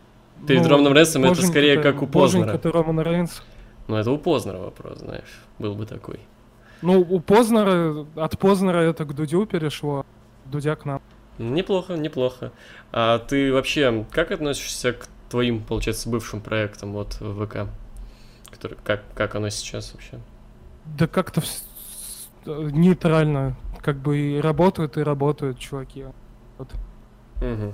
Перед Ну, Романом Рейнсом это боженька скорее как у боженька Познера. ты, Роман Рейнс. Ну, это у Познера вопрос, знаешь, был бы такой. Ну, у Познера, от Познера это к Дудю перешло, Дудя к нам. Неплохо, неплохо. А ты вообще как относишься к твоим, получается, бывшим проектам вот в ВК? Который, как, как оно сейчас вообще? Да как-то вс- э, нейтрально. Как бы и работают, и работают чуваки. Мгм.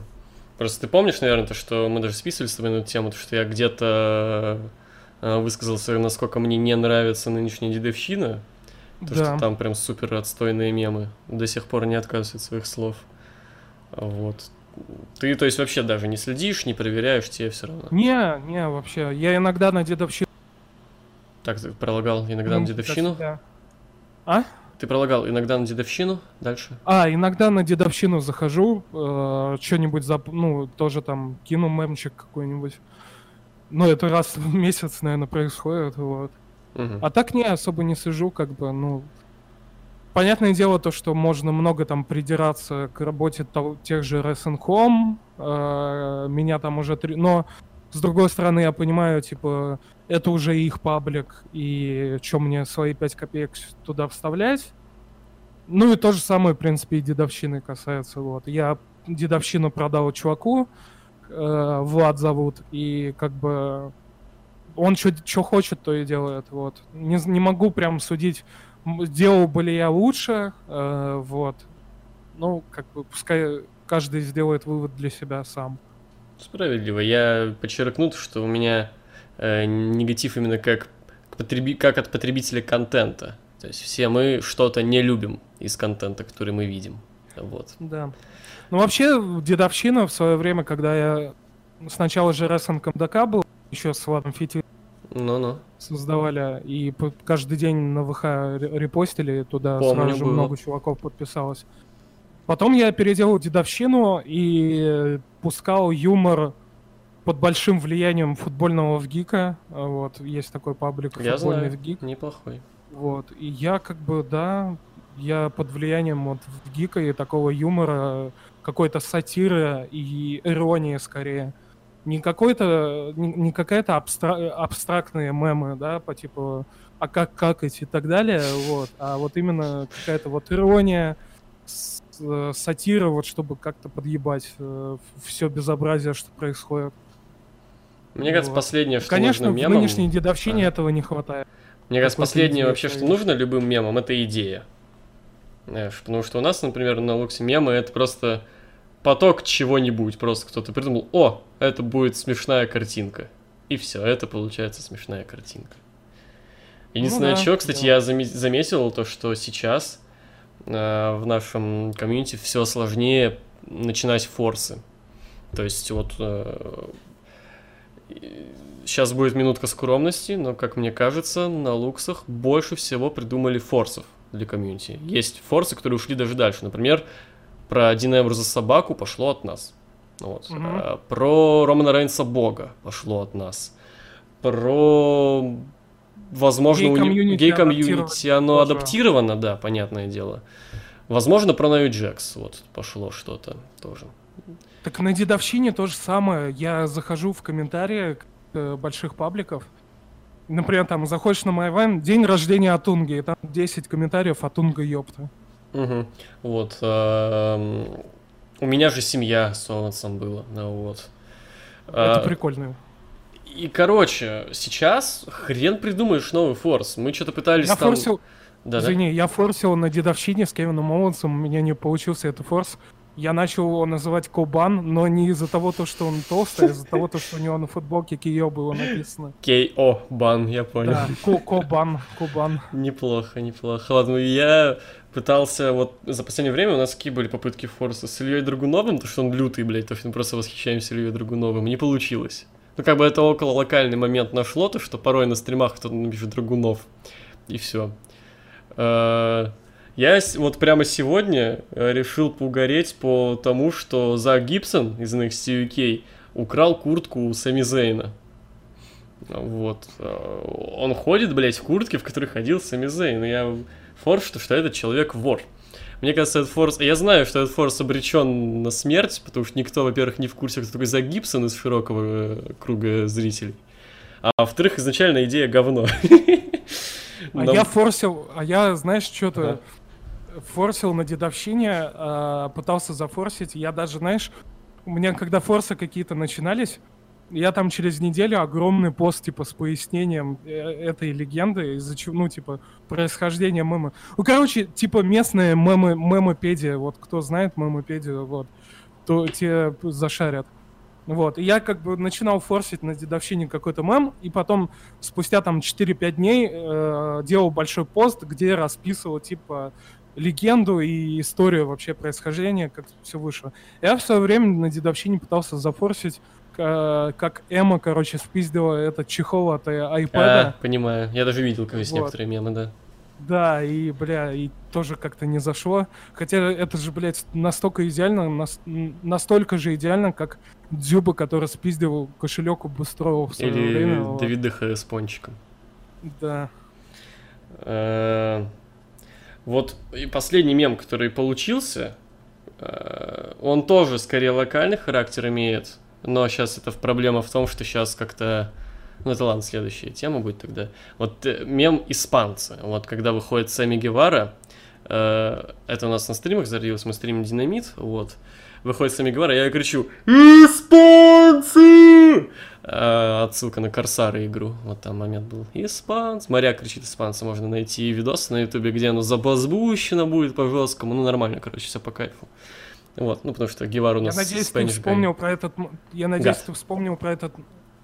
Просто ты помнишь, наверное, то, что мы даже списывали с тобой на эту тему, то, что я где-то э, высказался, насколько мне не нравится нынешняя дедовщина, то, да. что там прям супер отстойные мемы. До сих пор не отказываются от своих слов. Вот. Ты, то есть, вообще даже не следишь, не проверяешь, тебе все равно. Не, не, вообще. Я иногда на дедовщину... Так, ты пролагал иногда на ну, дедовщину? да. А? Ты пролагал иногда на дедовщину? Дальше? А, иногда на дедовщину захожу, э, что-нибудь, зап... ну, тоже там кину мемчик какой-нибудь. Ну, это раз в месяц, наверное, происходит, вот. Мгм. А так не, особо не сижу, как бы, ну... Понятное дело то, что можно много там придираться к работе того- тех же Wrestling.com, э, меня там уже... три- Но, с другой стороны, я понимаю, типа, это уже их паблик, и что мне свои 5 копеек туда вставлять? Ну и то же самое, в принципе, и дедовщины касается, вот. Я дедовщину продал чуваку, э, Влад зовут, и как бы он что хочет, то и делает, вот. Не, не могу прям судить, м, сделал бы ли я лучше, э, вот. Ну, как бы, пускай каждый сделает вывод для себя сам. Справедливо. Я подчеркну, что у меня э, негатив именно как, потреби- как от потребителя контента. То есть все мы что-то не любим из контента, который мы видим. Вот. Да. Ну, вообще, дедовщина в свое время, когда я сначала же Wrestling МДК был, еще с Владом Фити Ну-ну. создавали, и каждый день на ВХ ре- репостили, туда Помню, сразу же было. много чуваков подписалось. Потом я переделал дедовщину и пускал юмор под большим влиянием футбольного вгика. А, Вот, есть такой паблик Я футбольный знаю. вгик. Неплохой. Вот. И я как бы, да, я под влиянием вот гика и такого юмора, какой-то сатиры и иронии скорее. Не какой-то, не, не какая-то абстра- абстрактные мемы, да, по типу а как какать и так далее, вот, а вот именно какая-то вот ирония, э, сатира, вот чтобы как-то подъебать э, все безобразие, что происходит. Мне кажется, Вот. последнее, что Конечно, нужно в мемам... нынешней дедовщине А. этого не хватает. Мне кажется, последнее вообще, что нужно любым мемам, это идея. Знаешь, потому что у нас, например, на Луксе мемы это просто поток чего-нибудь. Просто кто-то придумал, о, это будет смешная картинка. И все, это получается смешная картинка. Единственное, Ну да, что, кстати, да. я заме- заметил, то, что сейчас э, в нашем комьюнити все сложнее начинать форсы. То есть вот сейчас будет минутка скромности, но, как мне кажется, на луксах больше всего придумали форсов для комьюнити. Есть форсы, которые ушли даже дальше. Например, про 1 евро за собаку пошло от нас. Вот. Мгм. А, Про Романа Рейнса Бога пошло от нас. Про возможно, Гей-комьюнити гей-комьюнити, оно тоже. адаптировано, да, понятное дело. Возможно, про Нави Джекс вот пошло что-то тоже. Так на дедовщине то же самое. Я захожу в комментарии э, больших пабликов. Например, там заходишь на Майвен, день рождения Атунги, и там 10 комментариев Атунга ёпта. Мгм. Вот. эм, У меня же семья с Овансом была. ну вот. Это А, прикольно. И, короче, сейчас хрен придумаешь новый форс. Мы что-то пытались Я там... форсил, Да, да. извини, я форсил на дедовщине с Кевином Оуэнсом, у меня не получился этот форс. Я начал его называть Кобан, но не из-за того, то, что он толстый, а из-за того, то, что у него на футболке Кио было написано. Кей-О, бан, я понял. Да, Ко- Кобан, Кобан. Неплохо, неплохо. Ладно, я пытался, вот за последнее время у нас какие были попытки форса с Ильей Драгуновым, потому что он лютый, блядь, то есть мы просто восхищаемся Ильей Драгуновым, не получилось. Ну, как бы это около локальный момент нашло, то что порой на стримах кто-то напишет Драгунов, и все. Я вот прямо сегодня э, решил поугареть по тому, что Зак Гибсон из NXT UK украл куртку у Сами Зейна. Вот. Э, Он ходит, блядь, в куртке, в которой ходил Сами Зейн. И я форс, что, что этот человек вор. Мне кажется, этот форс... Я знаю, что этот форс обречен на смерть, потому что никто, во-первых, не в курсе, кто такой Зак Гибсон из широкого э, круга зрителей. А во-вторых, изначально идея говно. А я форсил, а я, знаешь, что-то форсил на дедовщине, а, пытался зафорсить. Я даже, знаешь, у меня когда форсы какие-то начинались, я там через неделю огромный пост, типа, с пояснением э, этой легенды, из-за чего, ну, типа, происхождения мема. Ну, короче, типа, местные мемы, мемопедия, вот, кто знает мемопедию, вот, то те зашарят. Вот, и я как бы начинал форсить на дедовщине какой-то мем, и потом спустя там 4-5 дней э, делал большой пост, где расписывал, типа, легенду и историю вообще происхождения, как все вышло. Я в свое время на дедовщине пытался зафорсить, э, как Эма, короче, спиздила этот чехол от э, А, айпада. понимаю. Я даже видел, как есть Вот. некоторые мемы, да. Да, и, бля, и тоже как-то не зашло. Хотя это же, блядь, настолько идеально, нас- настолько же идеально, как Дзюба, который спиздил кошелек у Бустрова в свое Или время. вот. Давид ДХ с пончиком. Да. Вот и последний мем, который получился, э, он тоже скорее локальный характер имеет, но сейчас это проблема в том, что сейчас как-то... Ну это ладно, следующая тема будет тогда. Вот э, мем испанцы. Вот когда выходит Сами Гевара, э, это у нас на стримах зародилось, мы стримим Динамит, вот. Выходит Сами Гевара, я кричу «Испанцы!» Э, Отсылка на Корсары игру. Вот там момент был. Испанцы. Моряк кричит испанцы. Можно найти видос на ютубе, где оно забазбущено будет по-жесткому. Ну, нормально, короче, все по кайфу. Вот, ну, потому что Гевар у Я нас надеюсь, ты guy. вспомнил про этот... Я надеюсь, Да. ты вспомнил про этот...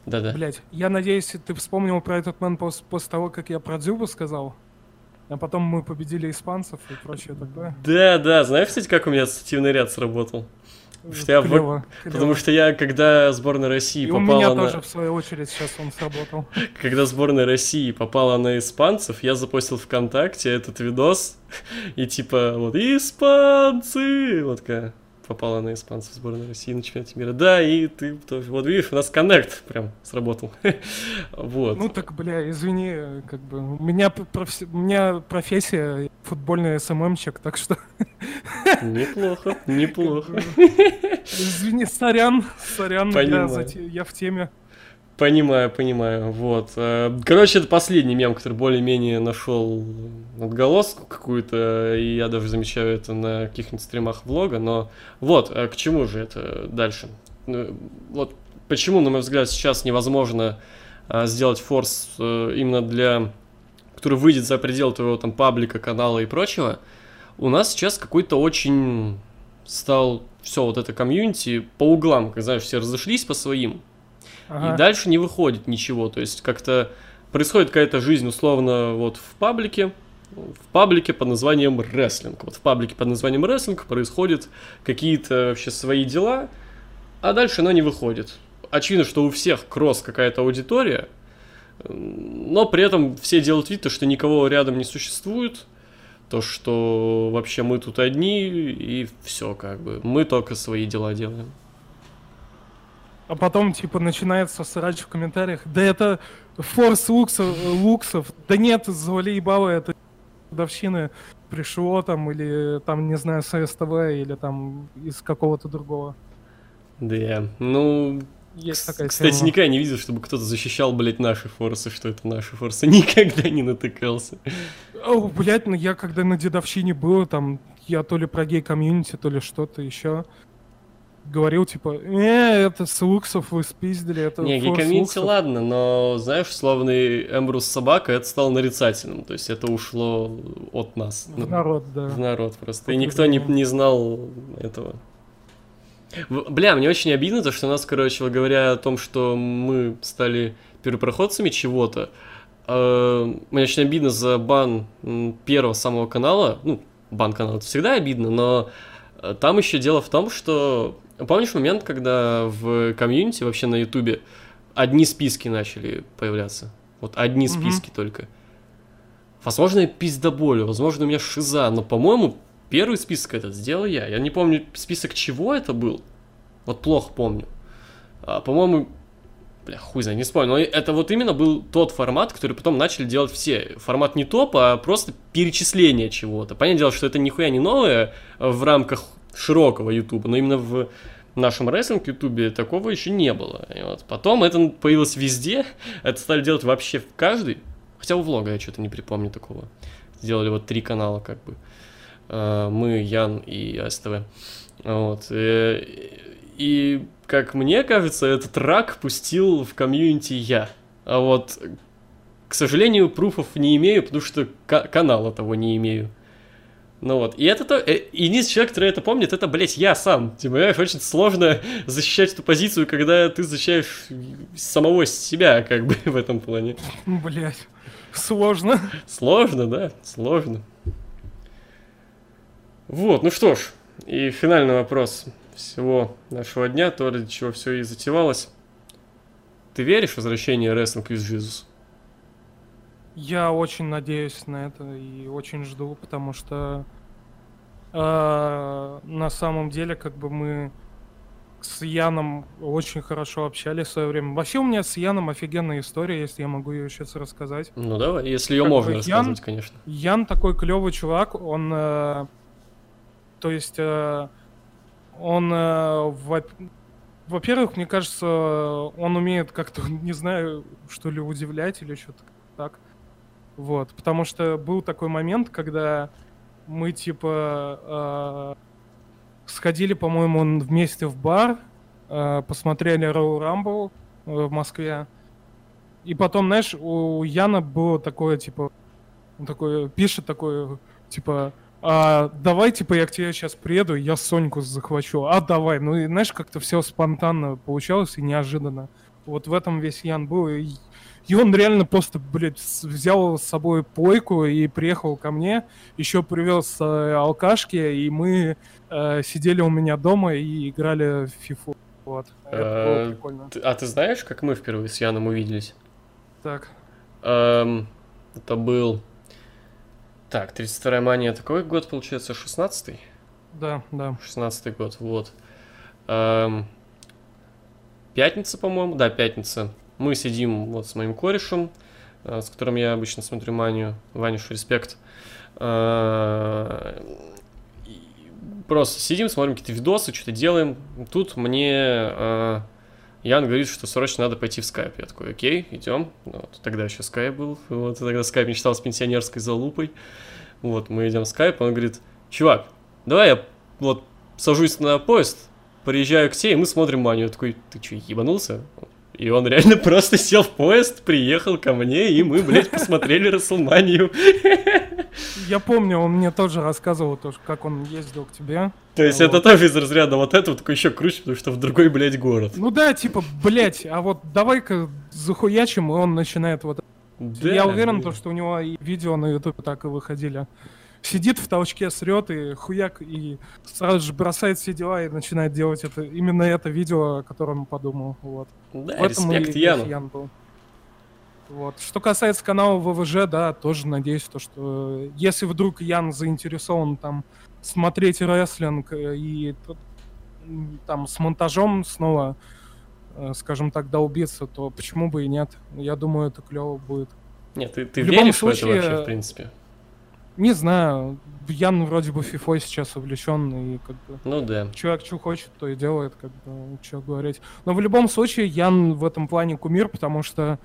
Да-да. Блять, я надеюсь, ты вспомнил про этот мэн пос- после того, как я про Дзюбу сказал. А потом мы победили испанцев и прочее такое. Да, да, знаешь, кстати, как у меня ассоциативный ряд сработал? Потому что я в- Клево, Потому клево. что я, когда сборная России И у меня попала на... тоже, в свою очередь, сейчас он сработал. [laughs] Когда сборная России попала на испанцев, я запостил ВКонтакте этот видос, [laughs] и типа, вот, испанцы! Вот такая попала на испанцев сборной России на чемпионате мира. Да, и ты вот видишь, у нас коннект прям сработал. [laughs] вот. Ну так, бля, извини, как бы, у меня, профи... у меня профессия футбольный СММчик, так что... [laughs] неплохо, неплохо. Извини, сорян, сорян, я, я в теме. Понимаю, понимаю. Вот. Э, короче, это последний мем, который более-менее нашел отголоску какую-то, и я даже замечаю это на каких-нибудь стримах влога, но вот, э, к чему же это дальше? Ну, вот почему, на мой взгляд, сейчас невозможно э, сделать форс именно для... который выйдет за пределы твоего там паблика, канала и прочего, у нас сейчас какой-то очень стал все вот это комьюнити по углам, как знаешь, все разошлись по своим, Ага. И дальше не выходит ничего. То есть как-то происходит какая-то жизнь, условно, вот в паблике, в паблике под названием рестлинг. Вот в паблике под названием рестлинг происходят какие-то вообще свои дела, а дальше оно не выходит. Очевидно, что у всех кросс какая-то аудитория, но при этом все делают вид, что никого рядом не существует, то, что вообще мы тут одни, и все как бы. Мы только свои дела делаем. А потом, типа, начинается срач в комментариях. Да это форс луксов, луксов. Да нет, завали ебало, это годовщины пришло там, или там, не знаю, с СТВ, или там из какого-то другого. Да, ну, есть такая Кстати, тема. никогда не видел, чтобы кто-то защищал, блядь, наши форсы, что это наши форсы. [laughs] Никогда не натыкался. О, блядь, ну я когда на дедовщине был, там, я то ли про гей-комьюнити, то ли что-то еще говорил, типа, э, это с луксов вы спиздили, это Не, гикомьюнити ладно, но, знаешь, словный Эмбрус собака, это стало нарицательным, то есть это ушло от нас. В народ, да. В народ просто, и никто не, не знал этого. Бля, мне очень обидно то, что нас, короче, говоря о том, что мы стали первопроходцами чего-то, э, мне очень обидно за бан первого самого канала, ну, бан канала это всегда обидно, но там еще дело в том, что Помнишь момент, когда в комьюнити, вообще на Ютубе, одни списки начали появляться? Вот одни списки mm-hmm. только. Возможно, я пиздоболю, возможно, у меня шиза, но, по-моему, первый список этот сделал я. Я не помню список чего это был. Вот плохо помню. А, по-моему, бля, хуй знаю, не вспомню. Но это вот именно был тот формат, который потом начали делать все. Формат не топ, а просто перечисление чего-то. Понятное дело, что это нихуя не новое в рамках широкого Ютуба, но именно в нашем рестлинг Ютубе такого еще не было. И вот потом это появилось везде, это стали делать вообще каждый, хотя у влога я что-то не припомню такого. Сделали вот три канала как бы. Э, мы, Ян и СТВ. Вот. И, и как мне кажется, этот рак пустил в комьюнити я. А вот, к сожалению, пруфов не имею, потому что канала того не имею. Ну вот, и это то, э, единственный человек, который это помнит, это, блядь, я сам. Ты понимаешь, очень сложно [laughs] защищать эту позицию, когда ты защищаешь самого себя, как бы, [laughs] в этом плане. Блядь, сложно. Сложно, да, сложно. Вот, ну что ж, и финальный вопрос всего нашего дня, то, ради чего все и затевалось. Ты веришь в возвращение рестлинг из Jesus? Я очень надеюсь на это и очень жду, потому что э, на самом деле как бы мы с Яном очень хорошо общались в свое время. Вообще у меня с Яном офигенная история, если я могу ее сейчас рассказать. Ну давай, если ее как можно бы, рассказывать, Ян, конечно. Ян такой клевый чувак, он, э, то есть, э, он, э, во, во-первых, мне кажется, он умеет как-то, [laughs] не знаю, что ли, удивлять или что-то так. Вот, потому что был такой момент, когда мы типа э, сходили, по-моему, вместе в бар, э, посмотрели Royal э, в Москве. И потом, знаешь, у Яна было такое, типа, он такой пишет такое, типа, а, давай, типа, я к тебе сейчас приеду, я Соньку захвачу. А, давай. Ну, и, знаешь, как-то все спонтанно получалось и неожиданно. Вот в этом весь Ян был. И и он реально просто, блядь, взял с собой плойку и приехал ко мне, еще привез э, алкашки, и мы э, сидели у меня дома и играли в фифу. Вот. Это было э, прикольно. А ты знаешь, как мы впервые с Яном увиделись? Так. Эм, это был... Так, 32-я мания, это какой год, получается, 16-й? Да, да. 16 год, вот. Эм, пятница, по-моему, да, пятница. Мы сидим вот с моим корешем, э, с которым я обычно смотрю Манию, Ванюш, респект. Э, Просто сидим, смотрим какие-то видосы, что-то делаем. Тут мне э, Ян говорит, что срочно надо пойти в скайп. Я такой, окей, идем. Ну, Вот, тогда еще скайп был. Вот, тогда скайп мечтал с пенсионерской залупой. Вот, мы идем в скайп, он говорит, чувак, давай я вот сажусь на поезд, приезжаю к тебе, и мы смотрим Маню. Я такой, ты что, ебанулся? И он реально [laughs] просто сел в поезд, приехал ко мне, и мы, блядь, посмотрели Расселманию. [laughs] Я помню, он мне тоже рассказывал, тоже, как он ездил к тебе. То есть Вот. это тоже из разряда вот этого, только еще круче, потому что в другой, блядь, город. Ну да, типа, блять, а вот давай-ка захуячим, и он начинает вот... Да, Я уверен, да. то, что у него и видео на ютубе так и выходили. Сидит в толчке, срет и хуяк, и сразу же бросает все дела и начинает делать это именно это видео, о котором подумал. Вот. Да, В этом и респект Яну. Ян был. Вот. Что касается канала ВВЖ, да, тоже надеюсь, то, что э, если вдруг Ян заинтересован там смотреть рестлинг э, и там с монтажом снова, э, скажем так, долбиться, то почему бы и нет? Я думаю, это клево будет. Нет, ты, ты В любом веришь в это случае, вообще, в принципе? Не знаю, Ян вроде бы фифой сейчас увлечен, и как бы Ну да. Человек что хочет, то и делает, как бы, что говорить. Но в любом случае, Ян в этом плане кумир, потому что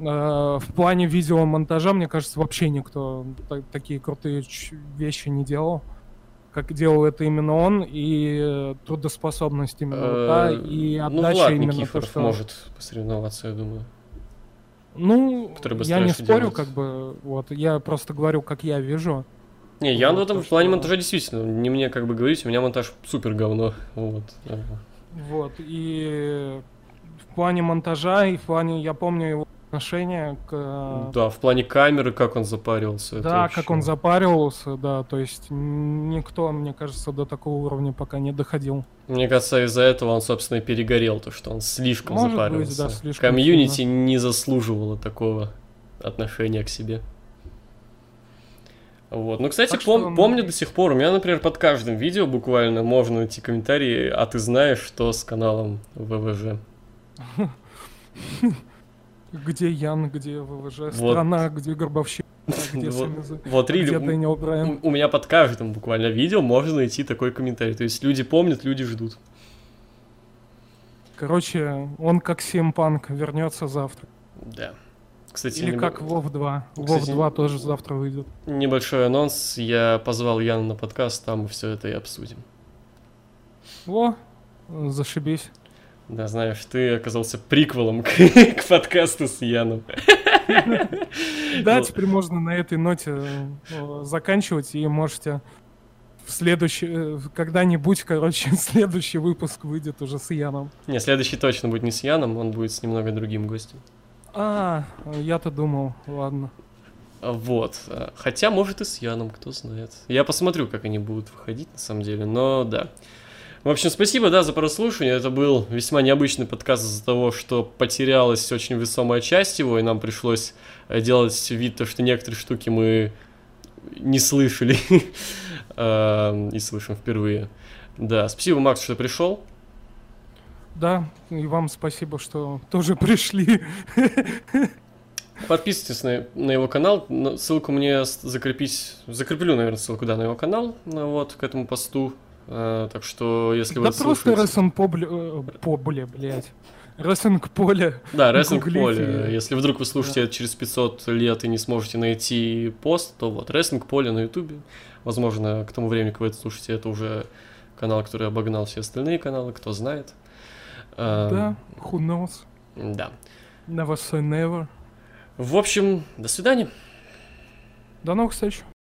в плане видеомонтажа, мне кажется, вообще никто та- такие крутые вещи не делал. Как делал это именно он, и э, трудоспособность именно вот та, Э, и Ну, отдача Влад именно то, что... может посоревноваться, я думаю. Ну, я не спорю, как бы, вот, я просто говорю, как я вижу. Не, Ян в этом то, плане монтажа действительно, не мне как бы говорить, у меня монтаж супер говно. [laughs] Вот. Э, Вот, и в плане монтажа, и в плане, я помню его отношение к... э, Да, в плане камеры, как он запаривался. это Да, вообще- как он запаривался, да, то есть никто, мне кажется, до такого уровня пока не доходил. Мне кажется, из-за этого он, собственно, и перегорел, то что он слишком Может быть, запаривался. да, слишком Комьюнити не заслуживало такого отношения к себе. Вот. Ну, кстати, Так пом- что, помню до сих пор, у меня, например, под каждым видео буквально можно найти комментарии, а ты знаешь, что с каналом ВВЖ. [laughs] Где Ян, где ВВЖ, Вот. страна, где Горбовщик, [laughs] где Вот- Вот, где у- меня под каждым буквально видео можно найти такой комментарий. То есть люди помнят, люди ждут. Короче, он как Симпанк вернется завтра. Да. Кстати, Или небо- как Вов 2. Вов Кстати, 2 тоже завтра выйдет. небольшой анонс. Я позвал Яна на подкаст, там мы все это и обсудим. Во, зашибись. Да, знаешь, ты оказался приквелом [laughs] к, к подкасту с Яном. [laughs] Да, теперь можно на этой ноте э, заканчивать, и можете в следующий, э, когда-нибудь, короче, [laughs] следующий выпуск выйдет уже с Яном. Не, следующий точно будет не с Яном, он будет с немного другим гостем. А, я-то думал, ладно. А, Вот. а, Хотя, может, и с Яном, кто знает. Я посмотрю, как они будут выходить, на самом деле, но да. В общем, спасибо, да, за прослушивание. Это был весьма необычный подкаст из-за того, что потерялась очень весомая часть его, и нам пришлось э, делать вид, то, что некоторые штуки мы не слышали а, [laughs] и слышим впервые. Да, спасибо, Макс, что пришел. Да, и вам спасибо, что тоже пришли. [laughs] Подписывайтесь на, на его канал. На- Ссылку мне закрепить. Закреплю, наверное, ссылку да, на его канал. ну, Вот, к этому посту. А, так что, если вы Да просто слушаете- Побле... э, Побле, блядь. Рестлинг Поле. Да, гуглите. поле. Если вдруг вы слушаете это через 500 лет и не сможете найти пост, то вот, Wrestling поле на ютубе. Возможно, к тому времени, как вы это слушаете, это уже канал, который обогнал все остальные каналы, кто знает. А, Да, who knows. Да. Never say never. В общем, до свидания. До новых встреч.